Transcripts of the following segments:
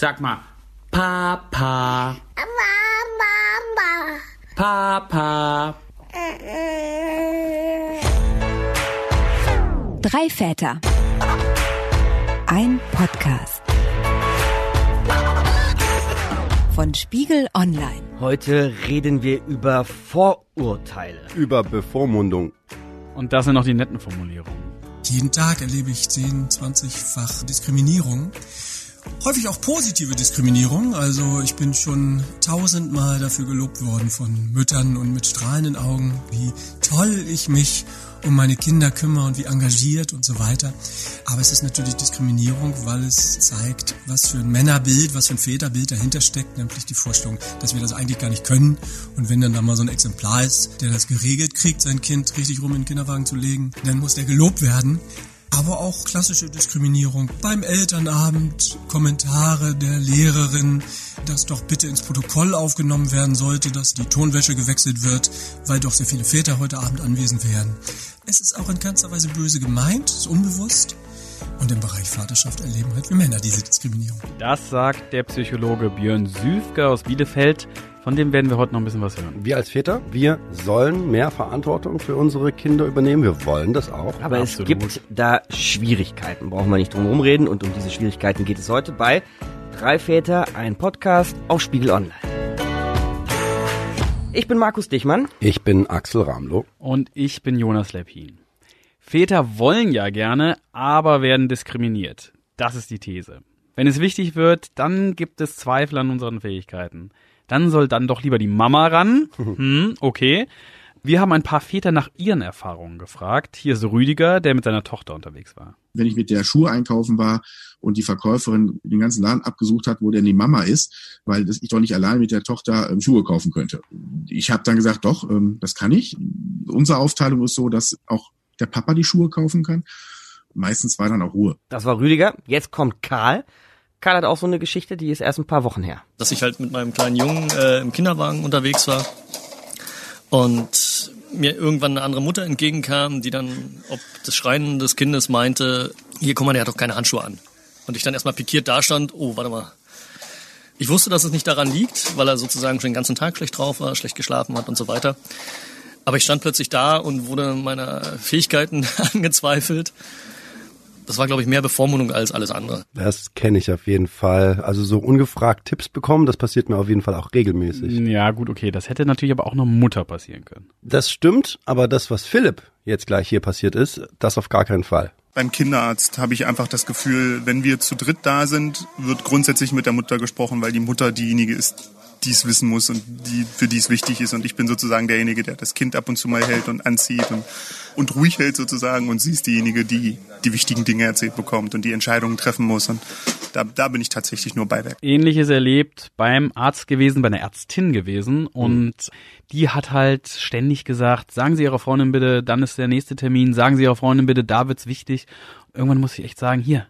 Sag mal, Papa, Mama. Papa. Drei Väter. Ein Podcast. Von Spiegel Online. Heute reden wir über Vorurteile. über Bevormundung. Und das sind noch die netten Formulierungen. Jeden Tag erlebe ich 10, 20-fach Diskriminierung. Häufig auch positive Diskriminierung. Also ich bin schon tausendmal dafür gelobt worden von Müttern und mit strahlenden Augen, wie toll ich mich um meine Kinder kümmere und wie engagiert und so weiter. Aber es ist natürlich Diskriminierung, weil es zeigt, was für ein Männerbild, was für ein Väterbild dahinter steckt, nämlich die Vorstellung, dass wir das eigentlich gar nicht können. Und wenn dann da mal so ein Exemplar ist, der das geregelt kriegt, sein Kind richtig rum in den Kinderwagen zu legen, dann muss der gelobt werden. Aber auch klassische Diskriminierung beim Elternabend, Kommentare der Lehrerin, dass doch bitte ins Protokoll aufgenommen werden sollte, dass die Tonwäsche gewechselt wird, weil doch sehr viele Väter heute Abend anwesend wären. Es ist auch in keinster Weise böse gemeint, ist unbewusst. Und im Bereich Vaterschaft erleben halt wir Männer diese Diskriminierung. Das sagt der Psychologe Björn Süfke aus Bielefeld. Von dem werden wir heute noch ein bisschen was hören. Wir als Väter, wir sollen mehr Verantwortung für unsere Kinder übernehmen. Wir wollen das auch. Aber es Absolut. gibt da Schwierigkeiten, brauchen wir nicht drum herum reden. Und um diese Schwierigkeiten geht es heute bei Drei Väter, ein Podcast auf Spiegel Online. Ich bin Markus Dichmann. Ich bin Axel Ramlow. Und ich bin Jonas Lepin. Väter wollen ja gerne, aber werden diskriminiert. Das ist die These. Wenn es wichtig wird, dann gibt es Zweifel an unseren Fähigkeiten. Dann soll dann doch lieber die Mama ran. Hm, okay. Wir haben ein paar Väter nach ihren Erfahrungen gefragt. Hier ist Rüdiger, der mit seiner Tochter unterwegs war. wenn ich mit der Schuhe einkaufen war und die Verkäuferin den ganzen Laden abgesucht hat, wo denn die Mama ist, weil ich doch nicht allein mit der Tochter ähm, Schuhe kaufen könnte. Ich habe dann gesagt, doch, ähm, das kann ich. Unsere Aufteilung ist so, dass auch der Papa die Schuhe kaufen kann. Meistens war dann auch Ruhe. Das war Rüdiger. Jetzt kommt Karl. Karl hat auch so eine Geschichte, die ist erst ein paar Wochen her. dass ich halt mit meinem kleinen Jungen äh, im Kinderwagen unterwegs war und mir irgendwann eine andere Mutter entgegenkam, die dann ob des Schreien des Kindes meinte, hier guck mal, der hat doch keine Handschuhe an. Und ich dann erstmal pikiert dastand, oh, warte mal. Ich wusste, dass es nicht daran liegt, weil er sozusagen schon den ganzen Tag schlecht drauf war, schlecht geschlafen hat und so weiter. Aber ich stand plötzlich da und wurde meiner Fähigkeiten angezweifelt. Das war, glaube ich, mehr Bevormundung als alles andere. Das kenne ich auf jeden Fall. Also so ungefragt Tipps bekommen, das passiert mir auf jeden Fall auch regelmäßig. Ja, gut, okay. Das hätte natürlich aber auch einer Mutter passieren können. Das stimmt, aber das, was Philipp jetzt gleich hier passiert ist, das auf gar keinen Fall. Beim Kinderarzt habe ich einfach das Gefühl, wenn wir zu dritt da sind, wird grundsätzlich mit der Mutter gesprochen, weil die Mutter diejenige ist, die es wissen muss und die, für die es wichtig ist. Und ich bin sozusagen derjenige, der das Kind ab und zu mal hält und anzieht und, und ruhig hält sozusagen. Und sie ist diejenige, die die wichtigen Dinge erzählt bekommt und die Entscheidungen treffen muss. Und da, da bin ich tatsächlich nur Beiwerk. Ähnliches erlebt beim Arzt gewesen, bei einer Ärztin gewesen und die hat halt ständig gesagt, sagen Sie Ihrer Freundin bitte, dann ist der nächste Termin, sagen Sie Ihrer Freundin bitte, da wird's wichtig. Irgendwann muss ich echt sagen, hier,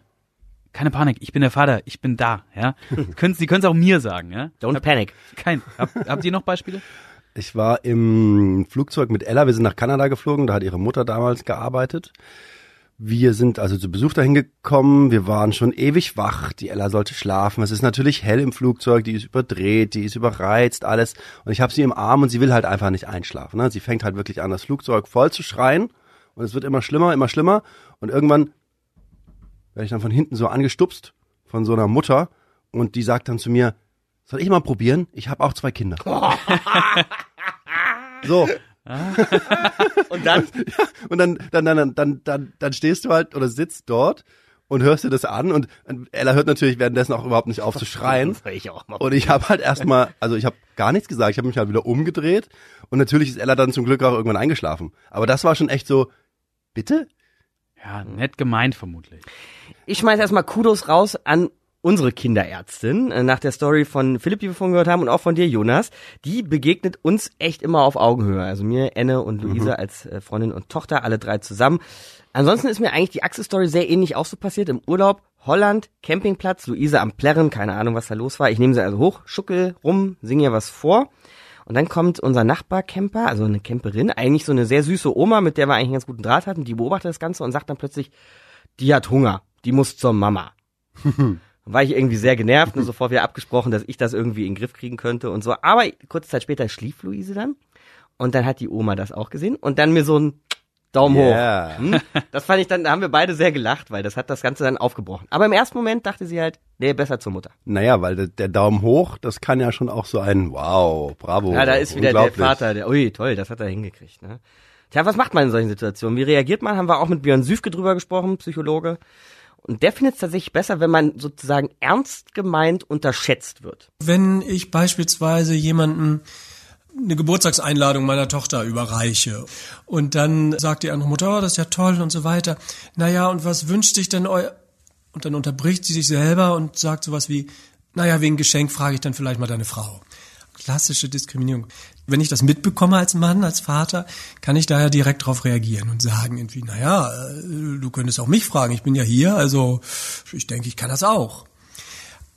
keine Panik, ich bin der Vater, ich bin da, ja. können, Sie können es auch mir sagen, ja. Don't Hab- panic. Kein, hab, habt ihr noch Beispiele? Ich war im Flugzeug mit Ella, wir sind nach Kanada geflogen, da hat ihre Mutter damals gearbeitet. Wir sind also zu Besuch dahin gekommen, wir waren schon ewig wach, die Ella sollte schlafen. Es ist natürlich hell im Flugzeug, die ist überdreht, die ist überreizt, alles. Und ich habe sie im Arm und sie will halt einfach nicht einschlafen. Ne? Sie fängt halt wirklich an, das Flugzeug voll zu schreien und es wird immer schlimmer, immer schlimmer. Und irgendwann werde ich dann von hinten so angestupst von so einer Mutter und die sagt dann zu mir, soll ich mal probieren? Ich habe auch zwei Kinder. so, Und dann? und dann, dann, dann, dann, dann, dann stehst du halt oder sitzt dort und hörst dir das an und Ella hört natürlich währenddessen auch überhaupt nicht auf zu schreien. Das höre ich auch mal. Und ich habe halt erstmal, also ich habe gar nichts gesagt, ich habe mich halt wieder umgedreht und natürlich ist Ella dann zum Glück auch irgendwann eingeschlafen. Aber das war schon echt so, bitte? Ja, nett gemeint vermutlich. Ich schmeiß erstmal Kudos raus an unsere Kinderärztin, äh, nach der Story von Philipp, die wir vorhin gehört haben, und auch von dir, Jonas. Die begegnet uns echt immer auf Augenhöhe. Also mir, Enne und Luise als äh, Freundin und Tochter, alle drei zusammen. Ansonsten ist mir eigentlich die Axel-Story sehr ähnlich auch so passiert. Im Urlaub, Holland, Campingplatz, Luise am Plärren, keine Ahnung, was da los war. Ich nehme sie also hoch, schuckel rum, singe ihr was vor. Und dann kommt unser Nachbarcamper, also eine Camperin, eigentlich so eine sehr süße Oma, mit der wir eigentlich einen ganz guten Draht hatten, die beobachtet das Ganze und sagt dann plötzlich, die hat Hunger, die muss zur Mama. War ich irgendwie sehr genervt und sofort wieder abgesprochen, dass ich das irgendwie in den Griff kriegen könnte und so. Aber kurze Zeit später schlief Luise dann. Und dann hat die Oma das auch gesehen und dann mir so ein Daumen Yeah. hoch. Hm? Das fand ich dann, da haben wir beide sehr gelacht, weil das hat das Ganze dann aufgebrochen. Aber im ersten Moment dachte sie halt, nee, besser zur Mutter. Naja, weil der, der Daumen hoch, das kann ja schon auch so ein Wow, bravo. Ja, da ist wieder der. Vater, der, ui, toll, das hat er hingekriegt, ne? Tja, was macht man in solchen Situationen? Wie reagiert man? Haben wir auch mit Björn Süfke drüber gesprochen, Psychologe. Und der findet es tatsächlich besser, wenn man sozusagen ernst gemeint unterschätzt wird. Wenn ich beispielsweise jemanden eine Geburtstagseinladung meiner Tochter überreiche und dann sagt die andere Mutter, oh, das ist ja toll und so weiter. Naja, und was wünscht sich denn euer... Und dann unterbricht sie sich selber und sagt sowas wie, naja, wegen Geschenk frage ich dann vielleicht mal deine Frau. Klassische Diskriminierung. Wenn ich das mitbekomme als Mann, als Vater, kann ich daher direkt darauf reagieren und sagen irgendwie, naja, äh, du könntest auch mich fragen, ich bin ja hier, also ich denke, ich kann das auch.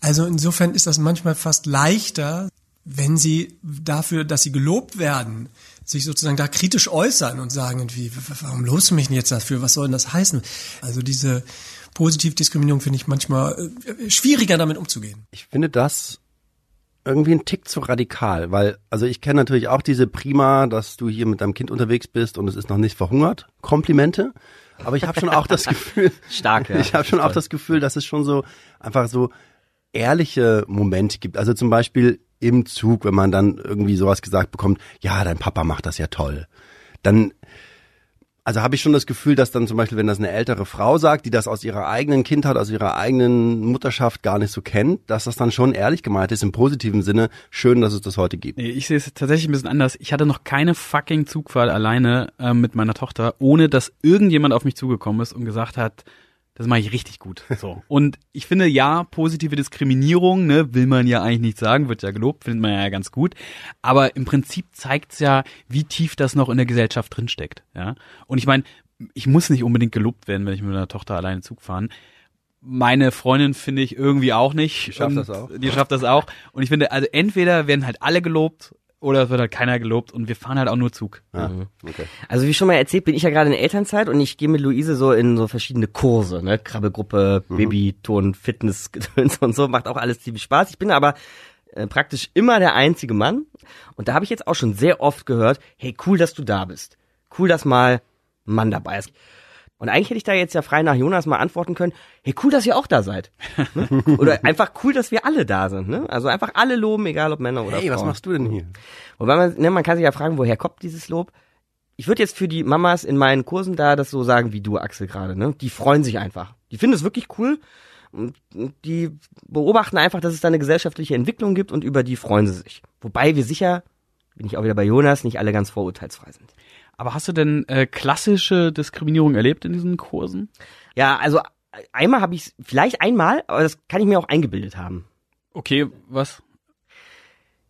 Also insofern ist das manchmal fast leichter, wenn sie dafür, dass sie gelobt werden, sich sozusagen da kritisch äußern und sagen irgendwie, warum lobst du mich denn jetzt dafür? Was soll denn das heißen? Also diese Positivdiskriminierung finde ich manchmal äh, schwieriger damit umzugehen. Ich finde das irgendwie ein Tick zu radikal, weil, also ich kenne natürlich auch diese Prima, dass du hier mit deinem Kind unterwegs bist und es ist noch nicht verhungert. Komplimente. Aber ich habe schon auch das Gefühl, Stark, ja. ich habe schon auch das Gefühl, dass es schon so einfach so ehrliche Momente gibt. Also zum Beispiel im Zug, wenn man dann irgendwie sowas gesagt bekommt, ja, dein Papa macht das ja toll. Dann also habe ich schon das Gefühl, dass dann zum Beispiel, wenn das eine ältere Frau sagt, die das aus ihrer eigenen Kindheit, aus ihrer eigenen Mutterschaft gar nicht so kennt, dass das dann schon ehrlich gemeint ist, im positiven Sinne. Schön, dass es das heute gibt. Nee, ich sehe es tatsächlich ein bisschen anders. Ich hatte noch keine fucking Zugfahrt alleine ähm, mit meiner Tochter, ohne dass irgendjemand auf mich zugekommen ist und gesagt hat, das mache ich richtig gut. So. Und ich finde ja, positive Diskriminierung, ne, will man ja eigentlich nicht sagen, wird ja gelobt, findet man ja ganz gut. Aber im Prinzip zeigt's ja, wie tief das noch in der Gesellschaft drinsteckt. Ja. Und ich meine, ich muss nicht unbedingt gelobt werden, wenn ich mit meiner Tochter alleine Zug fahren. Meine Freundin finde ich irgendwie auch nicht. Die schafft das auch. Die schafft das auch. Und ich finde, also entweder werden halt alle gelobt oder es wird halt keiner gelobt und wir fahren halt auch nur Zug. Ja, okay. Also wie schon mal erzählt, bin ich ja gerade in Elternzeit und ich gehe mit Luise so in so verschiedene Kurse, ne, Krabbelgruppe, Babyton, Fitness, Gedöns und so, macht auch alles ziemlich Spaß. Ich bin aber äh, praktisch immer der einzige Mann und da habe ich jetzt auch schon sehr oft gehört, hey, cool, dass du da bist. Cool, dass mal ein Mann dabei ist. Und eigentlich hätte ich da jetzt ja frei nach Jonas mal antworten können, hey, cool, dass ihr auch da seid. Ne? Oder einfach cool, dass wir alle da sind. Ne? Also einfach alle loben, egal ob Männer oder Hey, Frauen. was machst du denn hier? Wobei man, ne, man kann sich ja fragen, woher kommt dieses Lob? Ich würde jetzt für die Mamas in meinen Kursen da das so sagen wie du, Axel, gerade. Ne? Die freuen sich einfach. Die finden es wirklich cool. Und die beobachten einfach, dass es da eine gesellschaftliche Entwicklung gibt und über die freuen sie sich. Wobei wir sicher, bin ich auch wieder bei Jonas, nicht alle ganz vorurteilsfrei sind. Aber hast du denn äh, klassische Diskriminierung erlebt in diesen Kursen? Ja, also einmal habe ich vielleicht einmal, aber das kann ich mir auch eingebildet haben. Okay, was?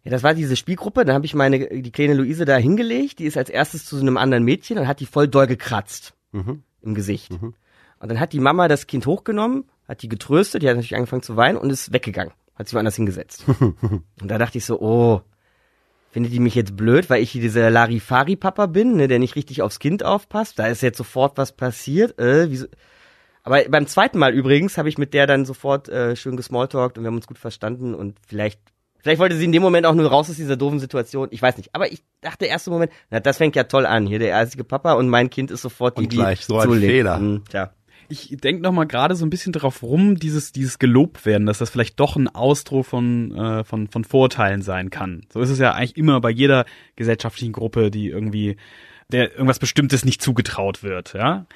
Ja, das war diese Spielgruppe, da habe ich meine, die kleine Luise da hingelegt, die ist als erstes zu so einem anderen Mädchen und hat die voll doll gekratzt Mhm. im Gesicht. Und dann hat die Mama das Kind hochgenommen, hat die getröstet, die hat natürlich angefangen zu weinen und ist weggegangen, hat sich woanders hingesetzt. und da dachte ich so, oh, findet die mich jetzt blöd, weil ich hier dieser Larifari-Papa bin, ne, der nicht richtig aufs Kind aufpasst? Da ist jetzt sofort was passiert. Äh, wieso? Aber beim zweiten Mal übrigens habe ich mit der dann sofort äh, schön gesmalltalkt und wir haben uns gut verstanden und vielleicht Vielleicht wollte sie in dem Moment auch nur raus aus dieser doofen Situation. Ich weiß nicht. Aber ich dachte erst im Moment, na, das fängt ja toll an. Hier der einzige Papa und mein Kind ist sofort die, Und gleich so ein. Fehler. Hm, tja. Ich denke noch mal gerade so ein bisschen drauf rum, dieses dieses gelobt werden, dass das vielleicht doch ein Ausdruck von äh, von von Vorurteilen sein kann. So ist es ja eigentlich immer bei jeder gesellschaftlichen Gruppe, die irgendwie der irgendwas Bestimmtes nicht zugetraut wird, ja.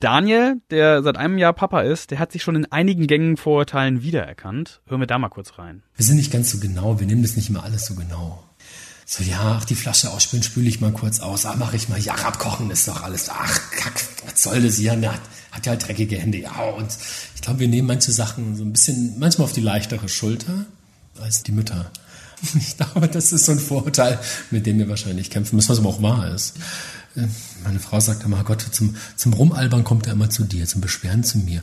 Daniel, der seit einem Jahr Papa ist, der hat sich schon in einigen Gängen Vorurteilen wiedererkannt. Hören wir da mal kurz rein. Wir sind nicht ganz so genau, wir nehmen das nicht immer alles so genau. So, ja, ach, die Flasche ausspülen, spüle ich mal kurz aus. Ah, mach ich mal. Ja, abkochen ist doch alles. Ach, kack, was soll das hier? Hat, ja halt dreckige Hände. Ja, und ich glaube, wir nehmen manche Sachen so ein bisschen, manchmal auf die leichtere Schulter als die Mütter. Ich glaube, das ist so ein Vorurteil, mit dem wir wahrscheinlich kämpfen müssen, was aber auch wahr ist. Meine Frau sagt immer, Gott, zum, zum Rumalbern kommt er immer zu dir, zum Beschweren zu mir.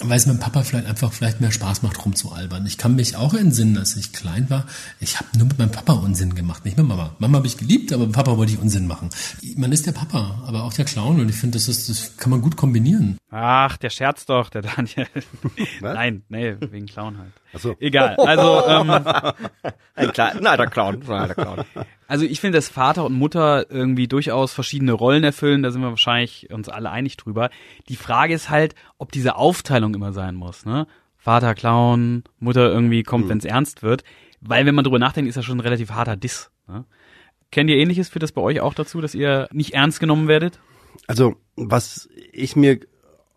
Weil es mit Papa vielleicht einfach vielleicht mehr Spaß macht, rumzualbern. Ich kann mich auch entsinnen, als ich klein war. Ich habe nur mit meinem Papa Unsinn gemacht, nicht mit Mama. Mama habe ich geliebt, aber mit Papa wollte ich Unsinn machen. Man ist der Papa, aber auch der Clown und ich finde, das, ist, das kann man gut kombinieren. Ach, der scherzt doch, der Daniel. Nein, nee, wegen Clown halt. Ach so. Egal. Also, ähm, Ein der Clown, der Clown. also ich finde, dass Vater und Mutter irgendwie durchaus verschiedene Rollen erfüllen. Da sind wir wahrscheinlich uns alle einig drüber. Die Frage ist halt, ob diese Aufteilung immer sein muss. Ne? Vater Clown, Mutter irgendwie kommt, wenn es ernst wird. Weil wenn man drüber nachdenkt, ist das schon ein relativ harter Diss. Ne? Kennt ihr ähnliches? Führt das bei euch auch dazu, dass ihr nicht ernst genommen werdet? Also, was ich mir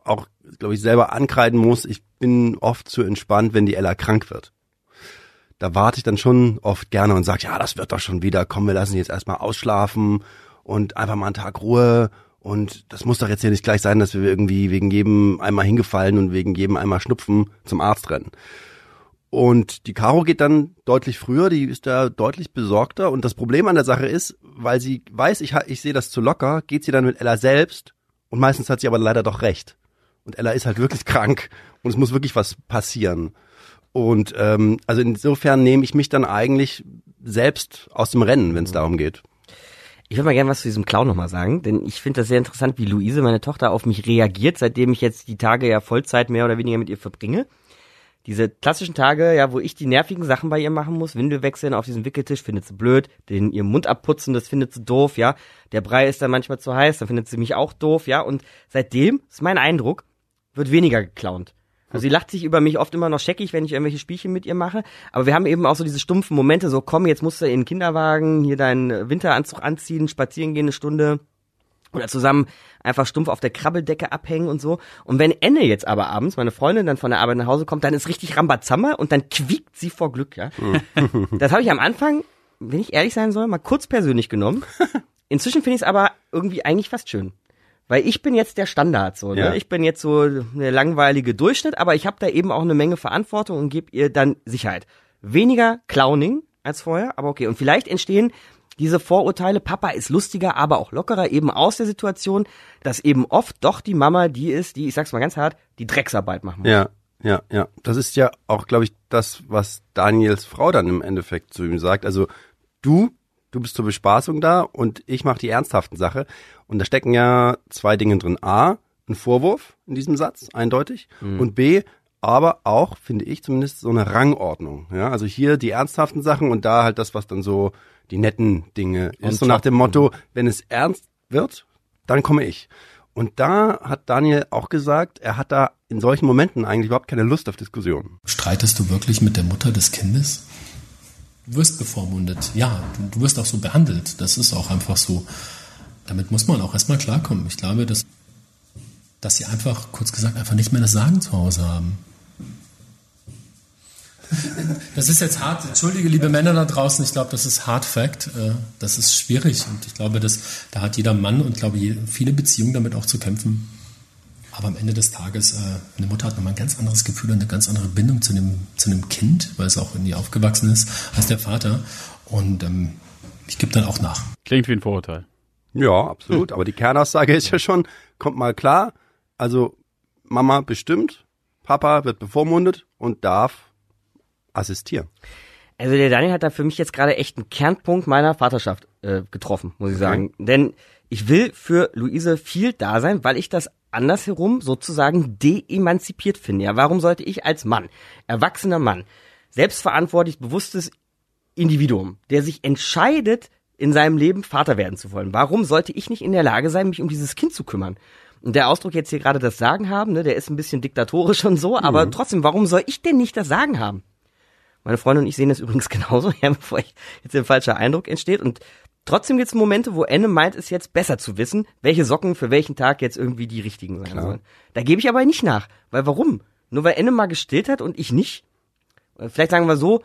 auch, glaube ich, selber ankreiden muss, ich bin oft zu entspannt, wenn die Ella krank wird. Da warte ich dann schon oft gerne und sage, ja, das wird doch schon wieder, komm, wir lassen sie jetzt erstmal ausschlafen und einfach mal einen Tag Ruhe. Und das muss doch jetzt hier nicht gleich sein, dass wir irgendwie wegen jedem einmal hingefallen und wegen jedem einmal Schnupfen zum Arzt rennen. Und die Caro geht dann deutlich früher, die ist da deutlich besorgter. Und das Problem an der Sache ist, weil sie weiß, ich, ich sehe das zu locker, geht sie dann mit Ella selbst. Und meistens hat sie aber leider doch recht. Und Ella ist halt wirklich krank und es muss wirklich was passieren. Und ähm, also insofern nehme ich mich dann eigentlich selbst aus dem Rennen, wenn es darum geht. Ich würde mal gerne was zu diesem Clown nochmal sagen, denn ich finde das sehr interessant, wie Luise, meine Tochter, auf mich reagiert, seitdem ich jetzt die Tage ja Vollzeit mehr oder weniger mit ihr verbringe. Diese klassischen Tage, ja, wo ich die nervigen Sachen bei ihr machen muss, Windel wechseln auf diesem Wickeltisch, findet sie blöd, den ihren Mund abputzen, das findet sie doof, ja. Der Brei ist dann manchmal zu heiß, dann findet sie mich auch doof, ja. Und seitdem, ist mein Eindruck, wird weniger geklaunt. Also sie lacht sich über mich oft immer noch scheckig, wenn ich irgendwelche Spielchen mit ihr mache. Aber wir haben eben auch so diese stumpfen Momente, so komm, jetzt musst du in den Kinderwagen, hier deinen Winteranzug anziehen, spazieren gehen eine Stunde oder zusammen einfach stumpf auf der Krabbeldecke abhängen und so. Und wenn Enne jetzt aber abends, meine Freundin, dann von der Arbeit nach Hause kommt, dann ist richtig Rambazamba und dann quiekt sie vor Glück, ja. das habe ich am Anfang, wenn ich ehrlich sein soll, mal kurz persönlich genommen. Inzwischen finde ich es aber irgendwie eigentlich fast schön. Weil ich bin jetzt der Standard so, ne? Ja. Ich bin jetzt so der langweilige Durchschnitt, aber ich habe da eben auch eine Menge Verantwortung und gebe ihr dann Sicherheit. Weniger Clowning als vorher, aber okay. Und vielleicht entstehen diese Vorurteile, Papa ist lustiger, aber auch lockerer, eben aus der Situation, dass eben oft doch die Mama die ist, die, ich sag's mal ganz hart, die Drecksarbeit machen muss. Ja, ja, ja. Das ist ja auch, glaube ich, das, was Daniels Frau dann im Endeffekt zu ihm sagt. Also du, du bist zur Bespaßung da und ich mache die ernsthaften Sache. Und da stecken ja zwei Dinge drin. A, ein Vorwurf in diesem Satz, eindeutig. Und B, aber auch, finde ich zumindest, so eine Rangordnung. Ja, also hier die ernsthaften Sachen und da halt das, was dann so die netten Dinge ist. So nach dem Motto, wenn es ernst wird, dann komme ich. Und da hat Daniel auch gesagt, er hat da in solchen Momenten eigentlich überhaupt keine Lust auf Diskussionen. Streitest du wirklich mit der Mutter des Kindes? Du wirst bevormundet. Ja, du wirst auch so behandelt. Das ist auch einfach so. Damit muss man auch erstmal klarkommen. Ich glaube, dass, dass sie einfach, kurz gesagt, einfach nicht mehr das Sagen zu Hause haben. Das ist jetzt hart. Entschuldige, liebe Männer da draußen. Ich glaube, das ist Hard Fact. Äh, Das ist schwierig. Und ich glaube, dass, da hat jeder Mann und glaube viele Beziehungen damit auch zu kämpfen. Aber am Ende des Tages, äh, eine Mutter hat nochmal ein ganz anderes Gefühl und eine ganz andere Bindung zu dem, zu dem Kind, weil es auch in ihr aufgewachsen ist, als der Vater. Und ähm, ich gebe dann auch nach. Klingt wie ein Vorurteil. Ja, absolut. Aber die Kernaussage ist ja schon, kommt mal klar. Also Mama bestimmt, Papa wird bevormundet und darf assistieren. Also der Daniel hat da für mich jetzt gerade echt einen Kernpunkt meiner Vaterschaft äh, getroffen, muss ich sagen. Denn ich will für Luise viel da sein, weil ich das andersherum sozusagen deemanzipiert finde. Ja, warum sollte ich als Mann, erwachsener Mann, selbstverantwortlich, bewusstes Individuum, der sich entscheidet, in seinem Leben Vater werden zu wollen, warum sollte ich nicht in der Lage sein, mich um dieses Kind zu kümmern? Und der Ausdruck jetzt hier gerade das Sagen haben, ne, der ist ein bisschen diktatorisch und so, aber trotzdem, warum soll ich denn nicht das Sagen haben? Meine Freundin und ich sehen das übrigens genauso, ja, bevor ich jetzt ein falscher Eindruck entsteht. Und trotzdem gibt es Momente, wo Enne meint, es jetzt besser zu wissen, welche Socken für welchen Tag jetzt irgendwie die richtigen sein sollen. Da gebe ich aber nicht nach. Weil warum? Nur weil Enne mal gestillt hat und ich nicht? Vielleicht sagen wir so,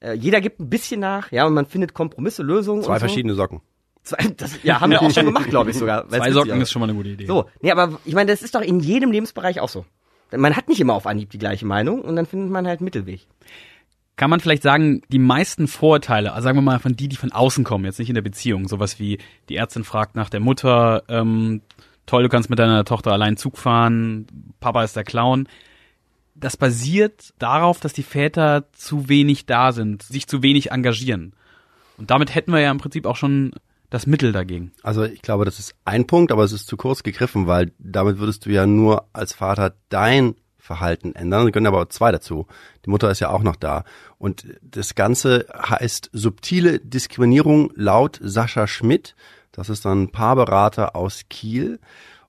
äh, jeder gibt ein bisschen nach, ja, und man findet Kompromisse, Lösungen. Zwei und so. verschiedene Socken. Zwei, das, ja, haben wir auch schon gemacht, glaube ich sogar. Zwei Socken ist. ist schon mal eine gute Idee. So, nee, aber ich meine, das ist doch in jedem Lebensbereich auch so. Man hat nicht immer auf Anhieb die gleiche Meinung und dann findet man halt einen Mittelweg. kann man vielleicht sagen, die meisten Vorurteile, also sagen wir mal von die, die von außen kommen, jetzt nicht in der Beziehung, sowas wie die Ärztin fragt nach der Mutter, ähm, toll, du kannst mit deiner Tochter allein Zug fahren, Papa ist der Clown. Das basiert darauf, dass die Väter zu wenig da sind, sich zu wenig engagieren. Und damit hätten wir ja im Prinzip auch schon das Mittel dagegen. Also ich glaube, das ist ein Punkt, aber es ist zu kurz gegriffen, weil damit würdest du ja nur als Vater dein Verhalten ändern. Es gehören aber zwei dazu. Die Mutter ist ja auch noch da. Und das Ganze heißt subtile Diskriminierung laut Sascha Schmidt. Das ist ein Paarberater aus Kiel.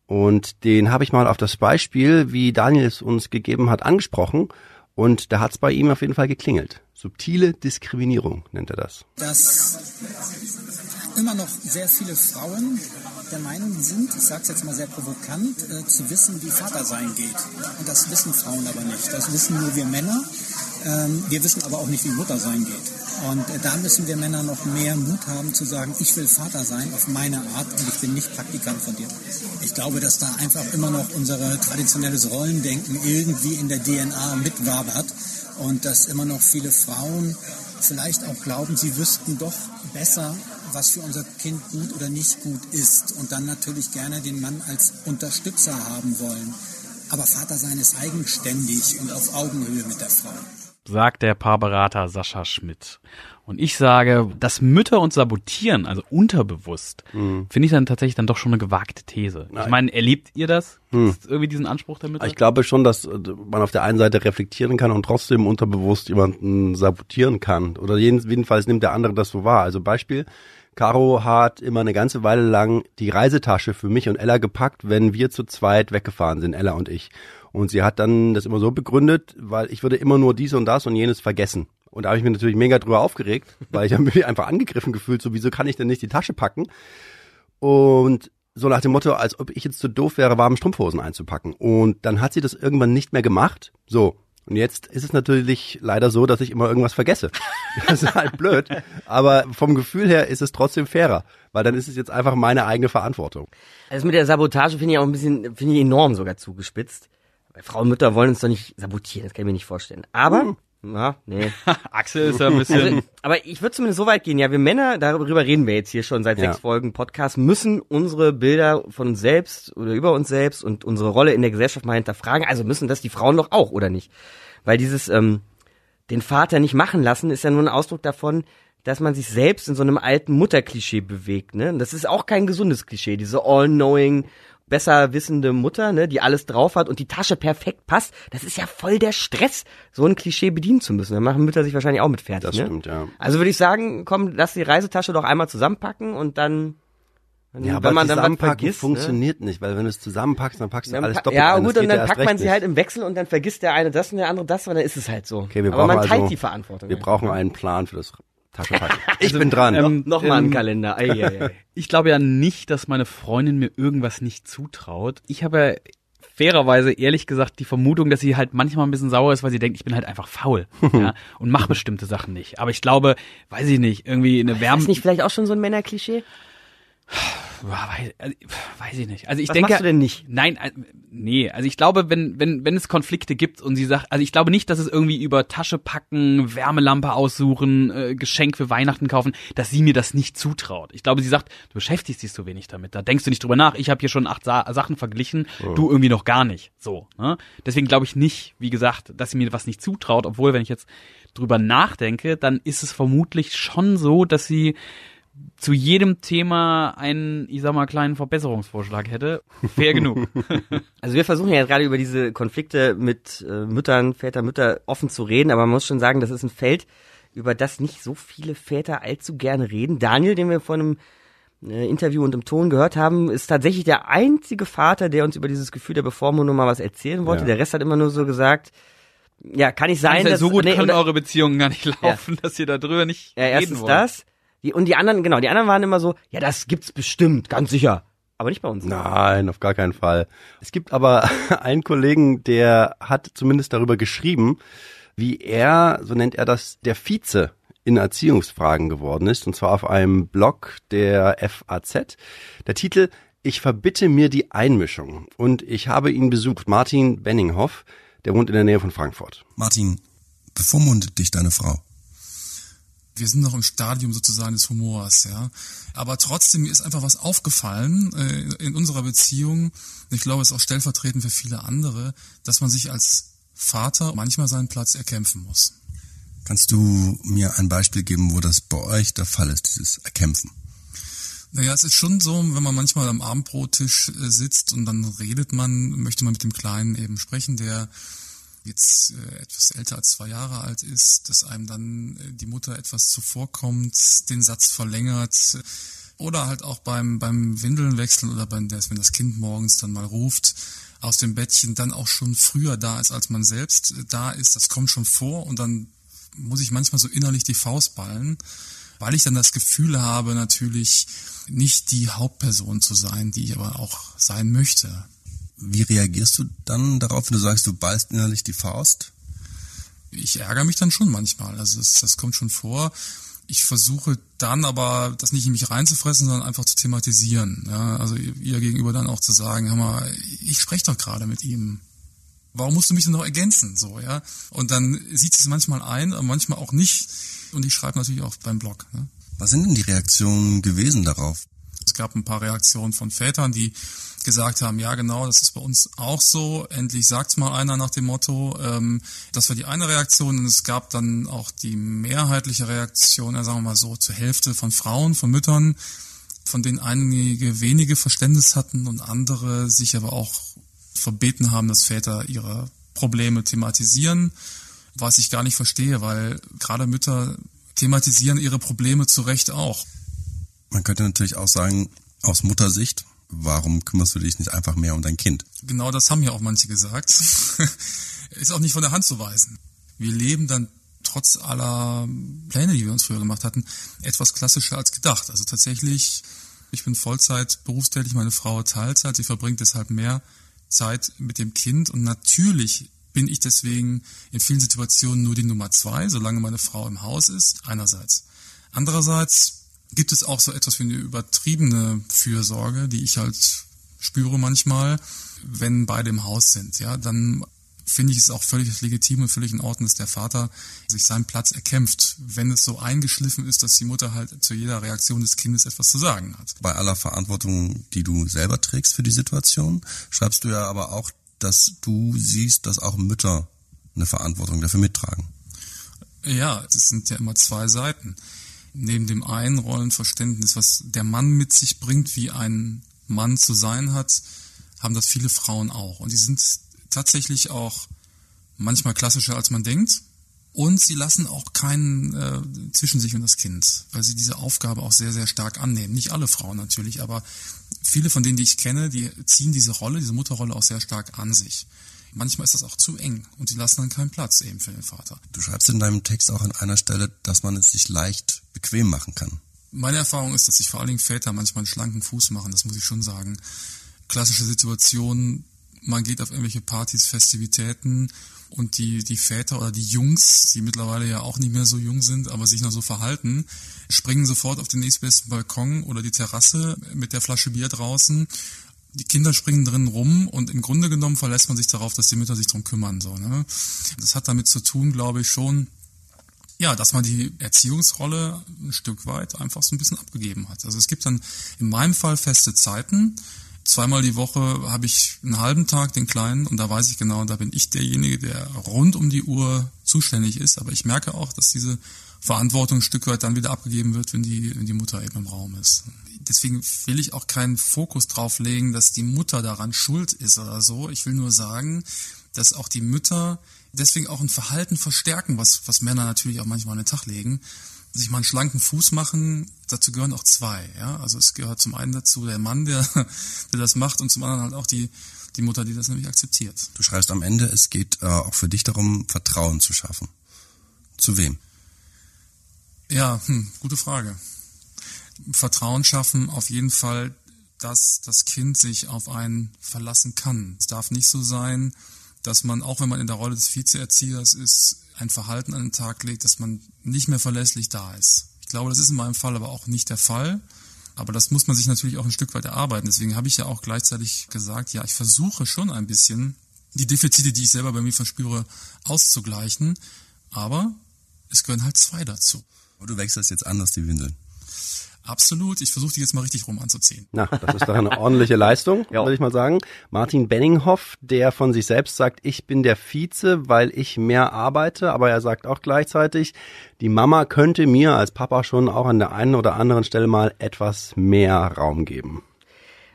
Und den habe ich mal auf das Beispiel, wie Daniel es uns gegeben hat, angesprochen. Und da hat es bei ihm auf jeden Fall geklingelt. Subtile Diskriminierung nennt er das. Dass immer noch sehr viele Frauen der Meinung sind, ich sage es jetzt mal sehr provokant, äh, zu wissen, wie Vater sein geht. Und das wissen Frauen aber nicht. Das wissen nur wir Männer. Ähm, wir wissen aber auch nicht, wie Mutter sein geht. Und äh, da müssen wir Männer noch mehr Mut haben zu sagen, ich will Vater sein auf meine Art und ich bin nicht Praktikant von dir. Ich glaube, dass da einfach immer noch unser traditionelles Rollendenken irgendwie in der DNA mitwabert und dass immer noch viele Frauen vielleicht auch glauben, sie wüssten doch besser, was für unser Kind gut oder nicht gut ist und dann natürlich gerne den Mann als Unterstützer haben wollen. Aber Vater sein ist eigenständig und auf Augenhöhe mit der Frau. Sagt der Paarberater Sascha Schmidt. Und ich sage, dass Mütter uns sabotieren, also unterbewusst, Mhm. finde ich dann tatsächlich dann doch schon eine gewagte These. Ich Nein. meine, erlebt ihr das? Hm. Gibt's irgendwie diesen Anspruch der Mütter? Ich glaube schon, dass äh, man auf der einen Seite reflektieren kann und trotzdem unterbewusst jemanden sabotieren kann. Oder jeden- jedenfalls nimmt der andere das so wahr. Also Beispiel, Caro hat immer eine ganze Weile lang die Reisetasche für mich und Ella gepackt, wenn wir zu zweit weggefahren sind, Ella und ich. Und sie hat dann das immer so begründet, weil ich würde immer nur dies und das und jenes vergessen. Und da habe ich mich natürlich mega drüber aufgeregt, weil ich habe mich einfach angegriffen gefühlt, so wieso kann ich denn nicht die Tasche packen? Und so nach dem Motto, als ob ich jetzt zu doof wäre, warme Strumpfhosen einzupacken. Und dann hat sie das irgendwann nicht mehr gemacht. So. Und jetzt ist es natürlich leider so, dass ich immer irgendwas vergesse. Das ist halt blöd. Aber vom Gefühl her ist es trotzdem fairer. Weil dann ist es jetzt einfach meine eigene Verantwortung. Also mit der Sabotage finde ich auch ein bisschen, finde ich enorm sogar zugespitzt. Weil Frauen und Mütter wollen uns doch nicht sabotieren, das kann ich mir nicht vorstellen. Aber, ja, nee. Axel ist ja ein bisschen. Also, aber ich würde zumindest so weit gehen, ja, wir Männer, darüber reden wir jetzt hier schon seit Ja. sechs Folgen Podcast, müssen unsere Bilder von uns selbst oder über uns selbst und unsere Rolle in der Gesellschaft mal hinterfragen. Also müssen das die Frauen doch auch, oder nicht? Weil dieses, ähm, den Vater nicht machen lassen, ist ja nur ein Ausdruck davon, dass man sich selbst in so einem alten Mutterklischee bewegt, ne? Und das ist auch kein gesundes Klischee, diese all-knowing, besser wissende Mutter, ne, die alles drauf hat und die Tasche perfekt passt. Das ist ja voll der Stress, so ein Klischee bedienen zu müssen. Da machen Mütter sich wahrscheinlich auch mit fertig, Das ne? stimmt, ja. Also würde ich sagen, komm, lass die Reisetasche doch einmal zusammenpacken und dann, wenn, Ja, wenn aber man dann vergisst, ne? funktioniert nicht, weil wenn du es zusammenpackst, dann packst du Dann alles pa- doppelt ja ein. Das gut, und dann ja packt man sie nicht. halt im Wechsel und dann vergisst der eine das und der andere das und dann ist es halt so. Okay, wir Aber brauchen man teilt also, die Verantwortung. Wir ja. brauchen einen Plan für das Taschenpacken. Ich bin dran. ähm, Nochmal ähm, Kalender. Ei, ei, ei. Ich glaube ja nicht, dass meine Freundin mir irgendwas nicht zutraut. Ich habe ja fairerweise ehrlich gesagt die Vermutung, dass sie halt manchmal ein bisschen sauer ist, weil sie denkt, ich bin halt einfach faul ja, und mache bestimmte Sachen nicht. Aber ich glaube, weiß ich nicht, irgendwie eine Ist Wärme. das nicht vielleicht auch schon so ein Männerklischee? Weiß, also, weiß ich nicht. Also ich Was denke, machst du denn nicht? Nein, äh, nee. Also ich glaube, wenn wenn wenn es Konflikte gibt und sie sagt, also ich glaube nicht, dass es irgendwie über Tasche packen, Wärmelampe aussuchen, äh, Geschenk für Weihnachten kaufen, dass sie mir das nicht zutraut. Ich glaube, sie sagt, du beschäftigst dich so wenig damit. Da denkst du nicht drüber nach. Ich habe hier schon acht Sa Sachen verglichen, du irgendwie noch gar nicht. So. Ne? Deswegen glaube ich nicht, wie gesagt, dass sie mir was nicht zutraut. Obwohl, wenn ich jetzt drüber nachdenke, dann ist es vermutlich schon so, dass sie zu jedem Thema einen, ich sag mal, kleinen Verbesserungsvorschlag hätte. Fair genug. Also wir versuchen ja gerade über diese Konflikte mit äh, Müttern, Väter, Mütter offen zu reden, aber man muss schon sagen, das ist ein Feld, über das nicht so viele Väter allzu gerne reden. Daniel, den wir vor einem äh, Interview und im Ton gehört haben, ist tatsächlich der einzige Vater, der uns über dieses Gefühl der Bevormundung mal was erzählen wollte. Ja. Der Rest hat immer nur so gesagt, ja, kann nicht sein, dass so gut nee, können eure Beziehungen gar nicht laufen, dass ihr da drüber nicht Ja, reden erstens wollt. das. Die, und die anderen, genau, die anderen waren immer so, ja, das gibt's bestimmt, ganz sicher. Aber nicht bei uns. Nein, auf gar keinen Fall. Es gibt aber einen Kollegen, der hat zumindest darüber geschrieben, wie er, so nennt er das, der Vize in Erziehungsfragen geworden ist, und zwar auf einem Blog der FAZ. Der Titel Ich verbitte mir die Einmischung. Und ich habe ihn besucht, Martin Benninghoff, der wohnt in der Nähe von Frankfurt. Martin, bevormundet dich deine Frau? Wir sind noch im Stadium sozusagen des Humors, ja. Aber trotzdem mir ist einfach was aufgefallen äh, in unserer Beziehung. Ich glaube, es ist auch stellvertretend für viele andere, dass man sich als Vater manchmal seinen Platz erkämpfen muss. Kannst du mir ein Beispiel geben, wo das bei euch der Fall ist, dieses Erkämpfen? Naja, es ist schon so, wenn man manchmal am Abendbrottisch äh, sitzt und dann redet man, möchte man mit dem Kleinen eben sprechen, der jetzt äh, etwas älter als zwei Jahre alt ist, dass einem dann äh, die Mutter etwas zuvorkommt, den Satz verlängert oder halt auch beim, beim Windeln wechseln oder beim, wenn das Kind morgens dann mal ruft aus dem Bettchen, dann auch schon früher da ist, als man selbst äh, da ist. Das kommt schon vor und dann muss ich manchmal so innerlich die Faust ballen, weil ich dann das Gefühl habe, natürlich nicht die Hauptperson zu sein, die ich aber auch sein möchte. Wie reagierst du dann darauf, wenn du sagst, du ballst innerlich die Faust? Ich ärgere mich dann schon manchmal. Also das, das kommt schon vor. Ich versuche dann aber, das nicht in mich reinzufressen, sondern einfach zu thematisieren. Ja, also ihr gegenüber dann auch zu sagen, hör mal, ich spreche doch gerade mit ihm. Warum musst du mich denn noch ergänzen? So, ja. Und dann sieht sie es manchmal ein, aber manchmal auch nicht. Und ich schreibe natürlich auch beim Blog. Ne? Was sind denn die Reaktionen gewesen darauf? Es gab ein paar Reaktionen von Vätern, die gesagt haben, ja genau, das ist bei uns auch so. Endlich sagt's mal einer nach dem Motto. Ähm, das war die eine Reaktion und es gab dann auch die mehrheitliche Reaktion, ja, sagen wir mal so, zur Hälfte von Frauen, von Müttern, von denen einige wenige Verständnis hatten und andere sich aber auch verbeten haben, dass Väter ihre Probleme thematisieren, was ich gar nicht verstehe, weil gerade Mütter thematisieren ihre Probleme zu Recht auch. Man könnte natürlich auch sagen, aus Muttersicht, warum kümmerst du dich nicht einfach mehr um dein Kind? Genau das haben ja auch manche gesagt. Ist auch nicht von der Hand zu weisen. Wir leben dann trotz aller Pläne, die wir uns früher gemacht hatten, etwas klassischer als gedacht. Also tatsächlich, ich bin Vollzeit berufstätig, meine Frau Teilzeit, sie verbringt deshalb mehr Zeit mit dem Kind und natürlich bin ich deswegen in vielen Situationen nur die Nummer zwei, solange meine Frau im Haus ist, einerseits. Andererseits gibt es auch so etwas wie eine übertriebene Fürsorge, die ich halt spüre manchmal, wenn beide im Haus sind. Ja, dann finde ich es auch völlig legitim und völlig in Ordnung, dass der Vater sich seinen Platz erkämpft, wenn es so eingeschliffen ist, dass die Mutter halt zu jeder Reaktion des Kindes etwas zu sagen hat. Bei aller Verantwortung, die du selber trägst für die Situation, schreibst du ja aber auch, dass du siehst, dass auch Mütter eine Verantwortung dafür mittragen. Ja, es sind ja immer zwei Seiten neben dem einen Rollenverständnis, was der Mann mit sich bringt, wie ein Mann zu sein hat, haben das viele Frauen auch. Und die sind tatsächlich auch manchmal klassischer, als man denkt. Und sie lassen auch keinen äh, zwischen sich und das Kind, weil sie diese Aufgabe auch sehr, sehr stark annehmen. Nicht alle Frauen natürlich, aber viele von denen, die ich kenne, die ziehen diese Rolle, diese Mutterrolle auch sehr stark an sich manchmal ist das auch zu eng und die lassen dann keinen Platz eben für den Vater. Du schreibst in deinem Text auch an einer Stelle, dass man es sich leicht bequem machen kann. Meine Erfahrung ist, dass sich vor allen Dingen Väter manchmal einen schlanken Fuß machen, das muss ich schon sagen. Klassische Situation, man geht auf irgendwelche Partys, Festivitäten und die, die Väter oder die Jungs, die mittlerweile ja auch nicht mehr so jung sind, aber sich noch so verhalten, springen sofort auf den nächstbesten Balkon oder die Terrasse mit der Flasche Bier draußen die Kinder springen drin rum und im Grunde genommen verlässt man sich darauf, dass die Mütter sich drum kümmern. So, ne? Das hat damit zu tun, glaube ich, schon, ja, dass man die Erziehungsrolle ein Stück weit einfach so ein bisschen abgegeben hat. Also es gibt dann in meinem Fall feste Zeiten. Zweimal die Woche habe ich einen halben Tag den Kleinen und da weiß ich genau, da bin ich derjenige, der rund um die Uhr zuständig ist. Aber ich merke auch, dass diese Verantwortung ein Stück weit dann wieder abgegeben wird, wenn die, wenn die Mutter eben im Raum ist deswegen will ich auch keinen Fokus drauf legen, dass die Mutter daran schuld ist oder so. Ich will nur sagen, dass auch die Mütter deswegen auch ein Verhalten verstärken, was, was Männer natürlich auch manchmal an den Tag legen. Sich mal einen schlanken Fuß machen, dazu gehören auch zwei. Ja? Also es gehört zum einen dazu der Mann, der, der das macht und zum anderen halt auch die, die Mutter, die das nämlich akzeptiert. Du schreibst am Ende, es geht äh, auch für dich darum, Vertrauen zu schaffen. Zu wem? Ja, hm, gute Frage. Vertrauen schaffen, auf jeden Fall, dass das Kind sich auf einen verlassen kann. Es darf nicht so sein, dass man, auch wenn man in der Rolle des Vizeerziehers ist, ein Verhalten an den Tag legt, dass man nicht mehr verlässlich da ist. Ich glaube, das ist in meinem Fall aber auch nicht der Fall. Aber das muss man sich natürlich auch ein Stück weit erarbeiten. Deswegen habe ich ja auch gleichzeitig gesagt, ja, ich versuche schon ein bisschen, die Defizite, die ich selber bei mir verspüre, auszugleichen, Aber es gehören halt zwei dazu. Aber du wechselst jetzt anders die Windeln. Absolut. Ich versuche die jetzt mal richtig rum anzuziehen. Na, das ist doch eine ordentliche Leistung, würde ich mal sagen. Martin Benninghoff, der von sich selbst sagt, ich bin der Vize, weil ich mehr arbeite, aber er sagt auch gleichzeitig, die Mama könnte mir als Papa schon auch an der einen oder anderen Stelle mal etwas mehr Raum geben.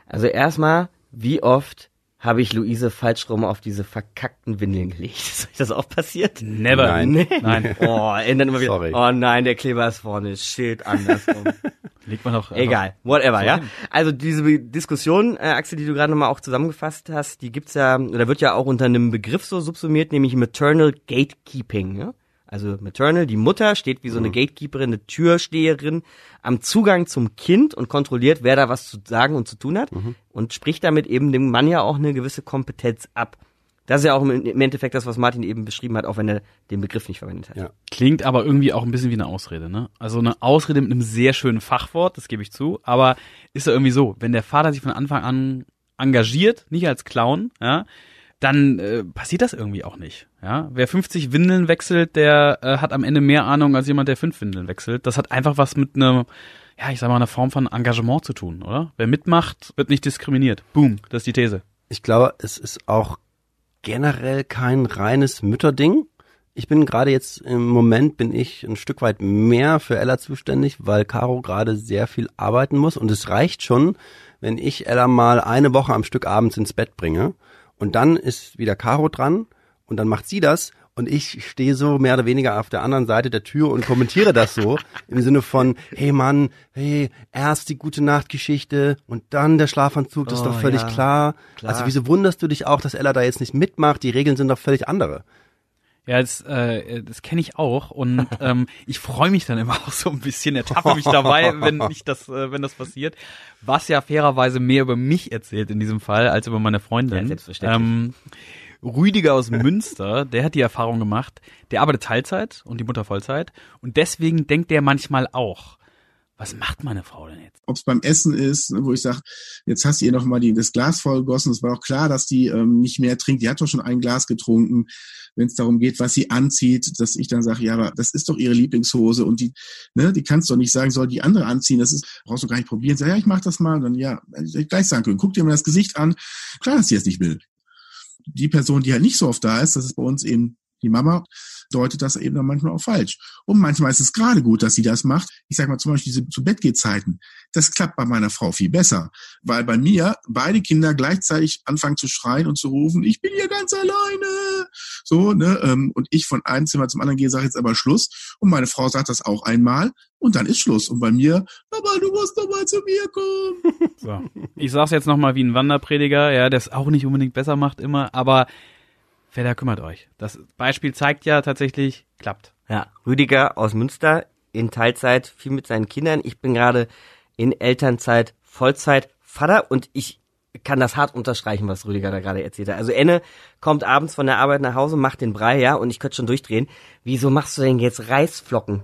Also erstmal, wie oft habe ich Luise falsch rum auf diese verkackten Windeln gelegt. Ist euch das auch passiert? Never. Nein. Nee. Nein. Oh, dann immer wieder, Sorry. oh nein, der Kleber ist vorne, Schild andersrum. Legt man doch. einfach- Egal, whatever, so ja. hin. Also diese Diskussion, äh, Axel, die du gerade nochmal auch zusammengefasst hast, die gibt's ja, oder wird ja auch unter einem Begriff so subsumiert, nämlich Maternal Gatekeeping. Ja? Also Maternal, die Mutter steht wie so eine Gatekeeperin, eine Türsteherin am Zugang zum Kind und kontrolliert, wer da was zu sagen und zu tun hat und spricht damit eben dem Mann ja auch eine gewisse Kompetenz ab. Das ist ja auch im im Endeffekt das, was Martin eben beschrieben hat, auch wenn er den Begriff nicht verwendet hat. Ja. Klingt aber irgendwie auch ein bisschen wie eine Ausrede, ne? Also eine Ausrede mit einem sehr schönen Fachwort, das gebe ich zu, aber ist ja irgendwie so, wenn der Vater sich von Anfang an engagiert, nicht als Clown, ja, dann äh, passiert das irgendwie auch nicht, ja? Wer 50 Windeln wechselt, der äh, hat am Ende mehr Ahnung als jemand, der fünf Windeln wechselt. Das hat einfach was mit einer ja, ich sag mal, einer Form von Engagement zu tun, oder? Wer mitmacht, wird nicht diskriminiert. Boom, das ist die These. Ich glaube, es ist auch generell kein reines Mütterding. Ich bin gerade jetzt im Moment bin ich ein Stück weit mehr für Ella zuständig, weil Caro gerade sehr viel arbeiten muss und es reicht schon, wenn ich Ella mal eine Woche am Stück abends ins Bett bringe und dann ist wieder Caro dran und dann macht sie das und ich stehe so mehr oder weniger auf der anderen Seite der Tür und kommentiere das so im Sinne von, hey Mann, hey, erst die gute Nachtgeschichte und dann der Schlafanzug, das ist Oh, doch völlig ja, klar. klar. Also wieso wunderst du dich auch, dass Ella da jetzt nicht mitmacht? Die Regeln sind doch völlig andere. Ja, das, äh, das kenne ich auch und ähm, ich freue mich dann immer auch so ein bisschen, ertappe mich dabei, wenn ich das, äh, wenn das passiert. Was ja fairerweise mehr über mich erzählt in diesem Fall als über meine Freundin. Ja, selbstverständlich. Ähm, Rüdiger aus Münster, der hat die Erfahrung gemacht, der arbeitet Teilzeit und die Mutter Vollzeit und deswegen denkt der manchmal auch, was macht meine Frau denn jetzt? ob es beim Essen ist, wo ich sage, jetzt hast du ihr noch mal die, das Glas vollgegossen. Es war doch klar, dass die ähm, nicht mehr trinkt. Die hat doch schon ein Glas getrunken. Wenn es darum geht, was sie anzieht, dass ich dann sage, ja, aber das ist doch ihre Lieblingshose und die, ne, die kannst du doch nicht sagen, soll die andere anziehen. Das ist, brauchst du gar nicht probieren. Sag, ja, ich mach das mal. Und dann ja, ich gleich sagen können, guck dir mal das Gesicht an. Klar, dass sie es nicht will. Die Person, die halt nicht so oft da ist, das ist bei uns eben die Mama, deutet das eben dann manchmal auch falsch. Und manchmal ist es gerade gut, dass sie das macht. Ich sage mal zum Beispiel diese zu Bett geht Zeiten. Das klappt bei meiner Frau viel besser, weil bei mir beide Kinder gleichzeitig anfangen zu schreien und zu rufen, ich bin hier ganz alleine. So, ne, ähm, und ich von einem Zimmer zum anderen gehe, sage jetzt aber Schluss. Und meine Frau sagt das auch einmal und dann ist Schluss. Und bei mir, aber du musst doch mal zu mir kommen. So. Ich sag's jetzt nochmal wie ein Wanderprediger, ja, der es auch nicht unbedingt besser macht immer, aber Väter kümmert euch. Das Beispiel zeigt ja tatsächlich, klappt. Ja, Rüdiger aus Münster in Teilzeit, viel mit seinen Kindern. Ich bin gerade in Elternzeit, Vollzeit, Vater und ich kann das hart unterstreichen, was Rüdiger da gerade erzählt hat. Also Enne kommt abends von der Arbeit nach Hause, macht den Brei, ja, und ich könnte schon durchdrehen. Wieso machst du denn jetzt Reisflocken?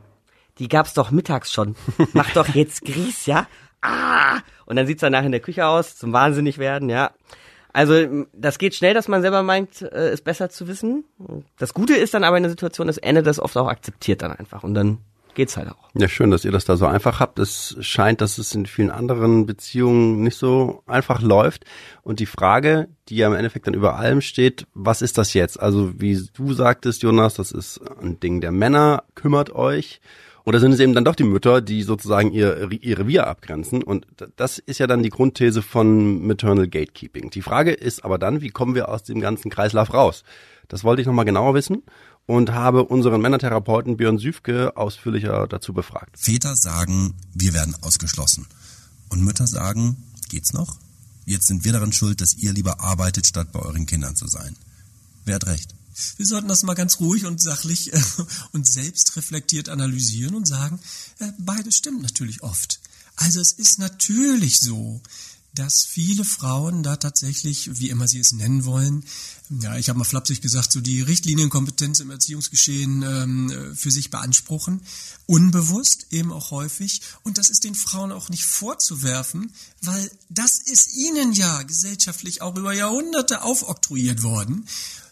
Die gab's doch mittags schon. Mach doch jetzt Grieß, ja? Ah! Und dann sieht's danach in der Küche aus, zum Wahnsinnig werden, ja. Also das geht schnell, dass man selber meint, äh, es besser zu wissen. Das Gute ist dann aber in der Situation, dass Ende das oft auch akzeptiert dann einfach und dann geht's halt auch. Ja, schön, dass ihr das da so einfach habt. Es scheint, dass es in vielen anderen Beziehungen nicht so einfach läuft. Und die Frage, die ja im Endeffekt dann über allem steht, was ist das jetzt? Also wie du sagtest, Jonas, das ist ein Ding der Männer, kümmert euch. Oder sind es eben dann doch die Mütter, die sozusagen ihr, ihr Revier abgrenzen? Und das ist ja dann die Grundthese von Maternal Gatekeeping. Die Frage ist aber dann, wie kommen wir aus dem ganzen Kreislauf raus? Das wollte ich nochmal genauer wissen und habe unseren Männertherapeuten Björn Süfke ausführlicher dazu befragt. Väter sagen, wir werden ausgeschlossen. Und Mütter sagen, geht's noch? Jetzt sind wir daran schuld, dass ihr lieber arbeitet, statt bei euren Kindern zu sein. Wer hat recht? Wir sollten das mal ganz ruhig und sachlich äh, und selbstreflektiert analysieren und sagen, äh, beides stimmt natürlich oft. Also es ist natürlich so, dass viele Frauen da tatsächlich, wie immer sie es nennen wollen, ja, ich habe mal flapsig gesagt, so die Richtlinienkompetenz im Erziehungsgeschehen ähm, für sich beanspruchen, unbewusst eben auch häufig. Und das ist den Frauen auch nicht vorzuwerfen, weil das ist ihnen ja gesellschaftlich auch über Jahrhunderte aufoktroyiert worden.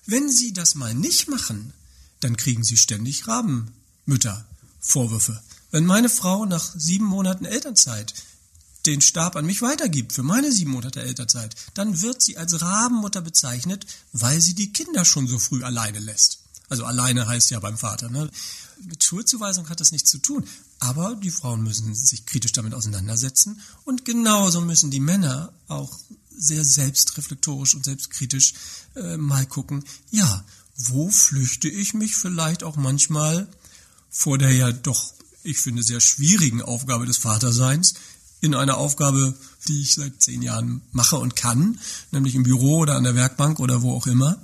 Wenn sie das mal nicht machen, dann kriegen sie ständig Rabenmütter Vorwürfe. Wenn meine Frau nach sieben Monaten Elternzeit den Stab an mich weitergibt für meine sieben Monate Elternzeit, dann wird sie als Rabenmutter bezeichnet, weil sie die Kinder schon so früh alleine lässt. Also alleine heißt ja beim Vater. Ne? Mit Schuldzuweisung hat das nichts zu tun. Aber die Frauen müssen sich kritisch damit auseinandersetzen. Und genauso müssen die Männer auch sehr selbstreflektorisch und selbstkritisch äh, mal gucken, ja, wo flüchte ich mich vielleicht auch manchmal vor der ja doch, ich finde, sehr schwierigen Aufgabe des Vaterseins in eine Aufgabe, die ich seit zehn Jahren mache und kann, nämlich im Büro oder an der Werkbank oder wo auch immer.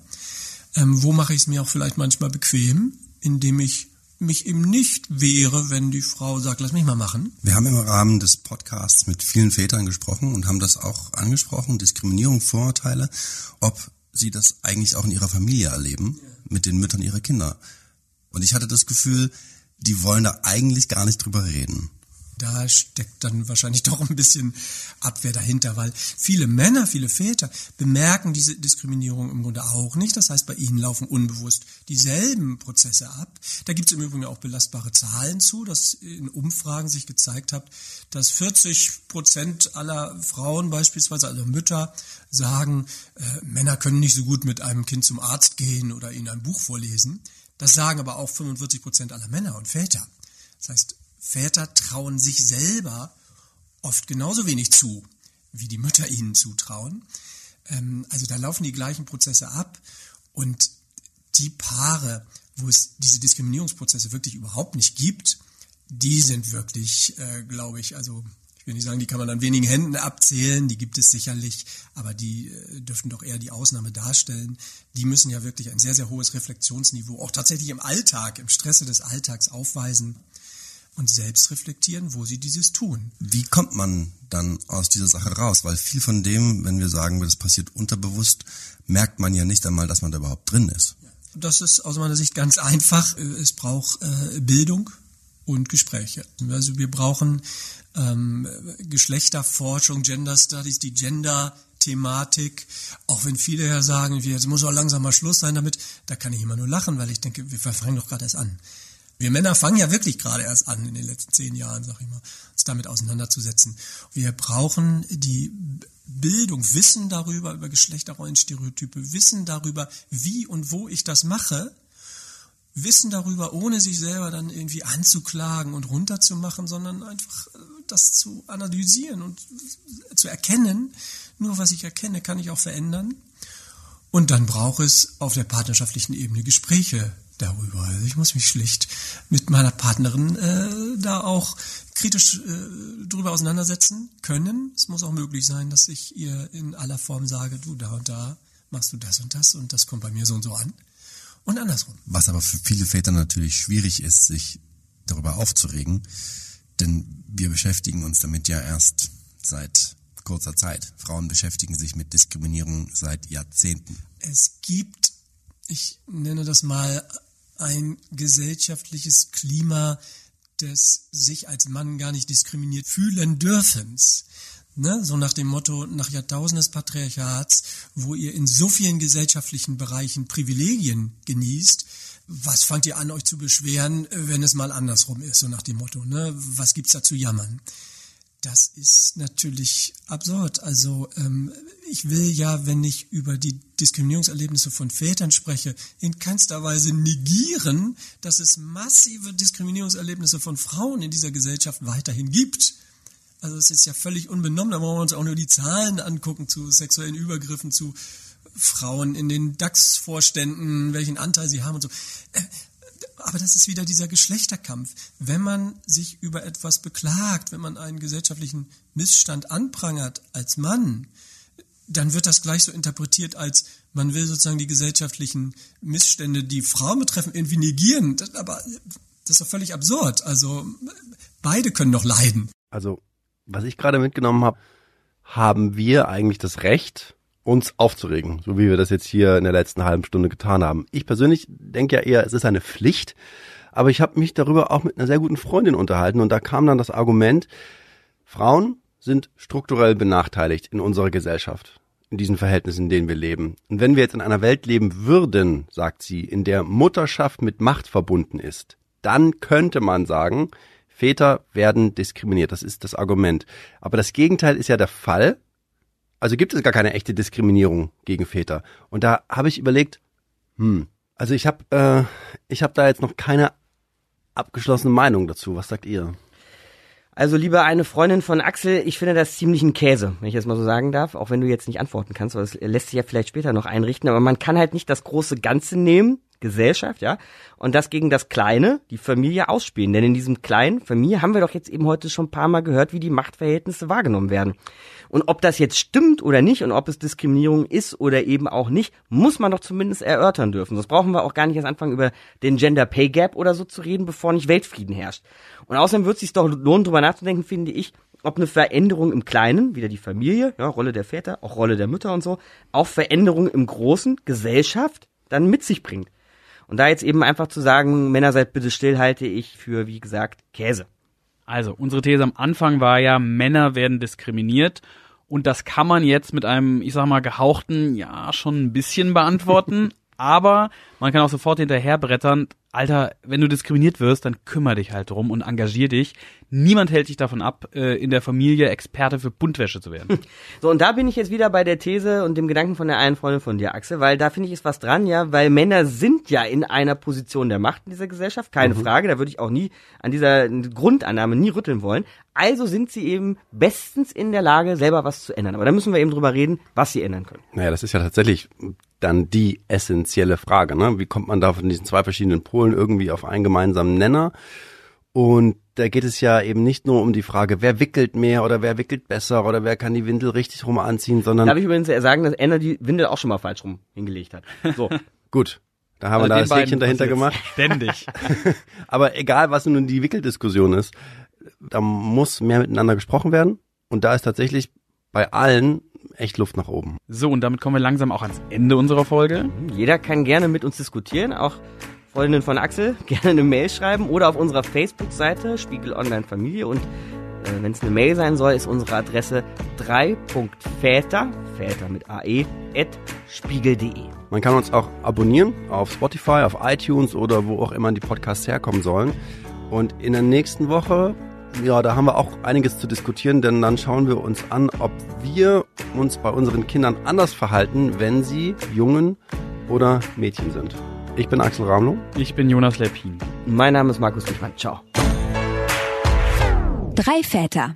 Ähm, wo mache ich es mir auch vielleicht manchmal bequem, indem ich mich eben nicht wehre, wenn die Frau sagt, lass mich mal machen. Wir haben im Rahmen des Podcasts mit vielen Vätern gesprochen und haben das auch angesprochen, Diskriminierung, Vorurteile, ob sie das eigentlich auch in ihrer Familie erleben, mit den Müttern ihrer Kinder. Und ich hatte das Gefühl, die wollen da eigentlich gar nicht drüber reden da steckt dann wahrscheinlich doch ein bisschen Abwehr dahinter, weil viele Männer, viele Väter bemerken diese Diskriminierung im Grunde auch nicht. Das heißt, bei ihnen laufen unbewusst dieselben Prozesse ab. Da gibt es im Übrigen auch belastbare Zahlen zu, dass in Umfragen sich gezeigt hat, dass 40 Prozent aller Frauen beispielsweise, also Mütter, sagen, äh, Männer können nicht so gut mit einem Kind zum Arzt gehen oder ihnen ein Buch vorlesen. Das sagen aber auch 45 Prozent aller Männer und Väter. Das heißt, Väter trauen sich selber oft genauso wenig zu, wie die Mütter ihnen zutrauen. Ähm, also da laufen die gleichen Prozesse ab und die Paare, wo es diese Diskriminierungsprozesse wirklich überhaupt nicht gibt, die sind wirklich, äh, glaube ich, also ich will nicht sagen, die kann man an wenigen Händen abzählen, die gibt es sicherlich, aber die äh, dürften doch eher die Ausnahme darstellen. Die müssen ja wirklich ein sehr, sehr hohes Reflexionsniveau auch tatsächlich im Alltag, im Stresse des Alltags aufweisen und selbst reflektieren, wo sie dieses tun. Wie kommt man dann aus dieser Sache raus? Weil viel von dem, wenn wir sagen, das passiert unterbewusst, merkt man ja nicht einmal, dass man da überhaupt drin ist. Das ist aus meiner Sicht ganz einfach. Es braucht äh, Bildung und Gespräche. Also wir brauchen ähm, Geschlechterforschung, Gender Studies, die Gender Thematik, auch wenn viele ja sagen, jetzt muss auch langsam mal Schluss sein damit, da kann ich immer nur lachen, weil ich denke, wir fangen doch gerade erst an. Wir Männer fangen ja wirklich gerade erst an in den letzten zehn Jahren, sag ich mal, uns damit auseinanderzusetzen. Wir brauchen die Bildung, Wissen darüber, über Geschlechterrollenstereotype, Wissen darüber, wie und wo ich das mache, Wissen darüber, ohne sich selber dann irgendwie anzuklagen und runterzumachen, sondern einfach äh, das zu analysieren und zu erkennen. Nur was ich erkenne, kann ich auch verändern. Und dann braucht es auf der partnerschaftlichen Ebene Gespräche darüber. Also ich muss mich schlicht mit meiner Partnerin äh, da auch kritisch äh, drüber auseinandersetzen können. Es muss auch möglich sein, dass ich ihr in aller Form sage, du da und da machst du das und das und das kommt bei mir so und so an. Und andersrum. Was aber für viele Väter natürlich schwierig ist, sich darüber aufzuregen, denn wir beschäftigen uns damit ja erst seit kurzer Zeit. Frauen beschäftigen sich mit Diskriminierung seit Jahrzehnten. Es gibt, ich nenne das mal ein gesellschaftliches Klima des sich als Mann gar nicht diskriminiert fühlen dürfens. Ne? So nach dem Motto, nach Jahrtausenden des Patriarchats, wo ihr in so vielen gesellschaftlichen Bereichen Privilegien genießt, was fangt ihr an, euch zu beschweren, wenn es mal andersrum ist, so nach dem Motto, ne? was gibt's da zu jammern? Das ist natürlich absurd. Also ähm, ich will ja, wenn ich über die Diskriminierungserlebnisse von Vätern spreche, in keinster Weise negieren, dass es massive Diskriminierungserlebnisse von Frauen in dieser Gesellschaft weiterhin gibt. Also es ist ja völlig unbenommen, da wollen wir uns auch nur die Zahlen angucken zu sexuellen Übergriffen, zu Frauen in den DAX-Vorständen, welchen Anteil sie haben und so. Aber das ist wieder dieser Geschlechterkampf. Wenn man sich über etwas beklagt, wenn man einen gesellschaftlichen Missstand anprangert als Mann, dann wird das gleich so interpretiert als man will sozusagen die gesellschaftlichen Missstände, die Frauen betreffen, irgendwie negieren. Das, aber das ist doch völlig absurd. Also beide können doch leiden. Also was ich gerade mitgenommen habe, haben wir eigentlich das Recht, uns aufzuregen, so wie wir das jetzt hier in der letzten halben Stunde getan haben. Ich persönlich denke ja eher, es ist eine Pflicht, aber ich habe mich darüber auch mit einer sehr guten Freundin unterhalten und da kam dann das Argument, Frauen sind strukturell benachteiligt in unserer Gesellschaft. in diesen Verhältnissen, in denen wir leben. Und wenn wir jetzt in einer Welt leben würden, sagt sie, in der Mutterschaft mit Macht verbunden ist, dann könnte man sagen, Väter werden diskriminiert. Das ist das Argument. Aber das Gegenteil ist ja der Fall. Also gibt es gar keine echte Diskriminierung gegen Väter. Und da habe ich überlegt, hm, also ich habe äh, ich habe da jetzt noch keine abgeschlossene Meinung dazu. Was sagt ihr? Also lieber eine Freundin von Axel, ich finde das ziemlich ein Käse, wenn ich das mal so sagen darf, auch wenn du jetzt nicht antworten kannst, weil das lässt sich ja vielleicht später noch einrichten, aber man kann halt nicht das große Ganze nehmen, Gesellschaft, ja, und das gegen das Kleine, die Familie ausspielen. Denn in diesem kleinen Familie haben wir doch jetzt eben heute schon ein paar Mal gehört, wie die Machtverhältnisse wahrgenommen werden. Und ob das jetzt stimmt oder nicht und ob es Diskriminierung ist oder eben auch nicht, muss man doch zumindest erörtern dürfen. Sonst brauchen wir auch gar nicht erst anfangen, über den Gender Pay Gap oder so zu reden, bevor nicht Weltfrieden herrscht. Und außerdem wird es sich doch lohnen, drüber nachzudenken, finde ich, ob eine Veränderung im Kleinen, wieder die Familie, ja, Rolle der Väter, auch Rolle der Mütter und so, auch Veränderungen im Großen, Gesellschaft, dann mit sich bringt. Und da jetzt eben einfach zu sagen, Männer seid bitte still, halte ich für, wie gesagt, Käse. Also, unsere These am Anfang war ja, Männer werden diskriminiert. Und das kann man jetzt mit einem, ich sag mal, gehauchten, ja, schon ein bisschen beantworten. aber man kann auch sofort hinterherbrettern, Alter, wenn du diskriminiert wirst, dann kümmere dich halt drum und engagier dich. Niemand hält dich davon ab, äh, in der Familie Experte für Buntwäsche zu werden. So, und da bin ich jetzt wieder bei der These und dem Gedanken von der einen Freundin von dir, Axel, weil da finde ich ist was dran, ja, weil Männer sind ja in einer Position der Macht in dieser Gesellschaft, keine mhm. Frage, da würde ich auch nie an dieser Grundannahme nie rütteln wollen. Also sind sie eben bestens in der Lage, selber was zu ändern. Aber da müssen wir eben drüber reden, was sie ändern können. Naja, das ist ja tatsächlich dann die essentielle Frage, ne? Wie kommt man da von diesen zwei verschiedenen Polen irgendwie auf einen gemeinsamen Nenner? Und da geht es ja eben nicht nur um die Frage, wer wickelt mehr oder wer wickelt besser oder wer kann die Windel richtig rum anziehen, sondern. Darf ich übrigens sagen, dass Anna die Windel auch schon mal falsch rum hingelegt hat. So. Gut. Da haben also wir da das Häkchen dahinter gemacht. Ständig. Aber egal, was nun die Wickeldiskussion ist, da muss mehr miteinander gesprochen werden. Und da ist tatsächlich bei allen echt Luft nach oben. So, und damit kommen wir langsam auch ans Ende unserer Folge. Jeder kann gerne mit uns diskutieren, auch Freundin von Axel, gerne eine Mail schreiben oder auf unserer Facebook-Seite Spiegel Online Familie und äh, wenn es eine Mail sein soll, ist unsere Adresse 3.väter, Väter mit AE, at spiegel.de. Man kann uns auch abonnieren auf Spotify, auf iTunes oder wo auch immer die Podcasts herkommen sollen. Und in der nächsten Woche, ja, da haben wir auch einiges zu diskutieren, denn dann schauen wir uns an, ob wir uns bei unseren Kindern anders verhalten, wenn sie Jungen oder Mädchen sind. Ich bin Axel Ramlow. Ich bin Jonas Lepin. Mein Name ist Markus Wichmann. Ciao. Drei Väter.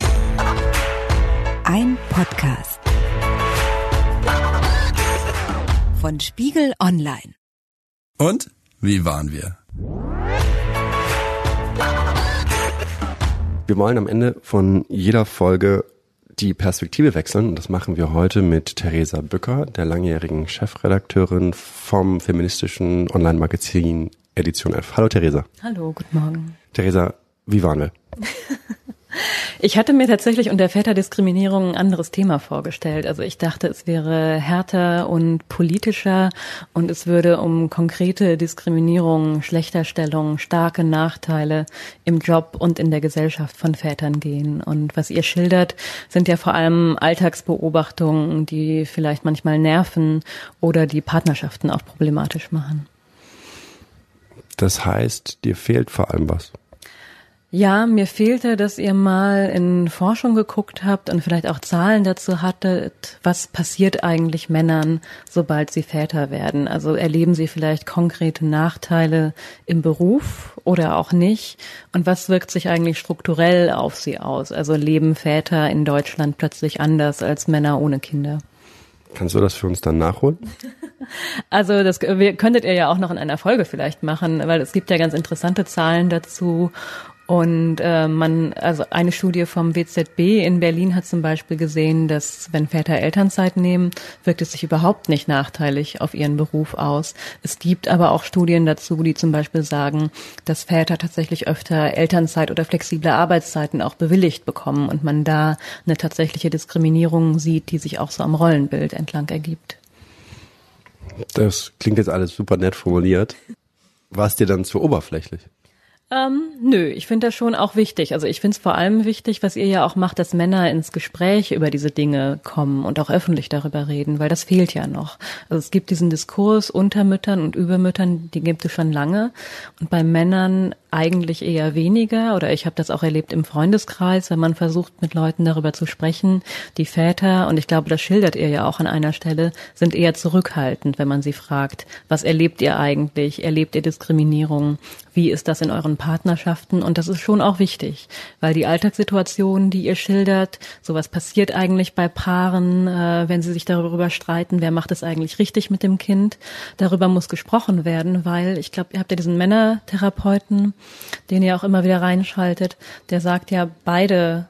Ein Podcast. Von Spiegel Online. Und wie waren wir? Wir wollen am Ende von jeder Folge die Perspektive wechseln. Und das machen wir heute mit Theresa Bücker, der langjährigen Chefredakteurin vom feministischen Online-Magazin Edition F. Hallo Theresa. Hallo, guten Morgen. Theresa, wie waren wir? Ich hatte mir tatsächlich unter Väterdiskriminierung ein anderes Thema vorgestellt. Also ich dachte, es wäre härter und politischer und es würde um konkrete Diskriminierung, Schlechterstellung, starke Nachteile im Job und in der Gesellschaft von Vätern gehen. Und was ihr schildert, sind ja vor allem Alltagsbeobachtungen, die vielleicht manchmal nerven oder die Partnerschaften auch problematisch machen. Das heißt, dir fehlt vor allem was. Ja, mir fehlte, dass ihr mal in Forschung geguckt habt und vielleicht auch Zahlen dazu hattet, was passiert eigentlich Männern, sobald sie Väter werden. Also erleben sie vielleicht konkrete Nachteile im Beruf oder auch nicht? Und was wirkt sich eigentlich strukturell auf sie aus? Also leben Väter in Deutschland plötzlich anders als Männer ohne Kinder? Kannst du das für uns dann nachholen? Also das könntet ihr ja auch noch in einer Folge vielleicht machen, weil es gibt ja ganz interessante Zahlen dazu und äh, man, also eine Studie vom WZB in Berlin hat zum Beispiel gesehen, dass wenn Väter Elternzeit nehmen, wirkt es sich überhaupt nicht nachteilig auf ihren Beruf aus. Es gibt aber auch Studien dazu, die zum Beispiel sagen, dass Väter tatsächlich öfter Elternzeit oder flexible Arbeitszeiten auch bewilligt bekommen und man da eine tatsächliche Diskriminierung sieht, die sich auch so am Rollenbild entlang ergibt. Das klingt jetzt alles super nett formuliert. War es dir dann zu oberflächlich? Ähm, nö, ich finde das schon auch wichtig. Also ich finde es vor allem wichtig, was ihr ja auch macht, dass Männer ins Gespräch über diese Dinge kommen und auch öffentlich darüber reden, weil das fehlt ja noch. Also es gibt diesen Diskurs unter Müttern und über Müttern, die gibt es schon lange. Und bei Männern eigentlich eher weniger oder ich habe das auch erlebt im Freundeskreis, wenn man versucht mit Leuten darüber zu sprechen. Die Väter, und ich glaube, das schildert ihr ja auch an einer Stelle, sind eher zurückhaltend, wenn man sie fragt, was erlebt ihr eigentlich? Erlebt ihr Diskriminierung? Wie ist das in euren Partnerschaften? Und das ist schon auch wichtig, weil die Alltagssituation, die ihr schildert, sowas passiert eigentlich bei Paaren, äh, wenn sie sich darüber streiten, wer macht es eigentlich richtig mit dem Kind. Darüber muss gesprochen werden, weil ich glaube, ihr habt ja diesen Männertherapeuten, den ihr auch immer wieder reinschaltet, der sagt ja, beide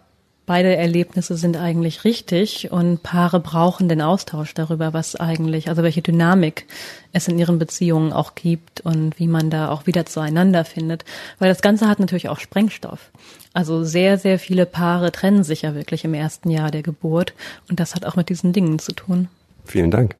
beide Erlebnisse sind eigentlich richtig und Paare brauchen den Austausch darüber, was eigentlich, also welche Dynamik es in ihren Beziehungen auch gibt und wie man da auch wieder zueinander findet. Weil das Ganze hat natürlich auch Sprengstoff. Also sehr, sehr viele Paare trennen sich ja wirklich im ersten Jahr der Geburt und das hat auch mit diesen Dingen zu tun. Vielen Dank.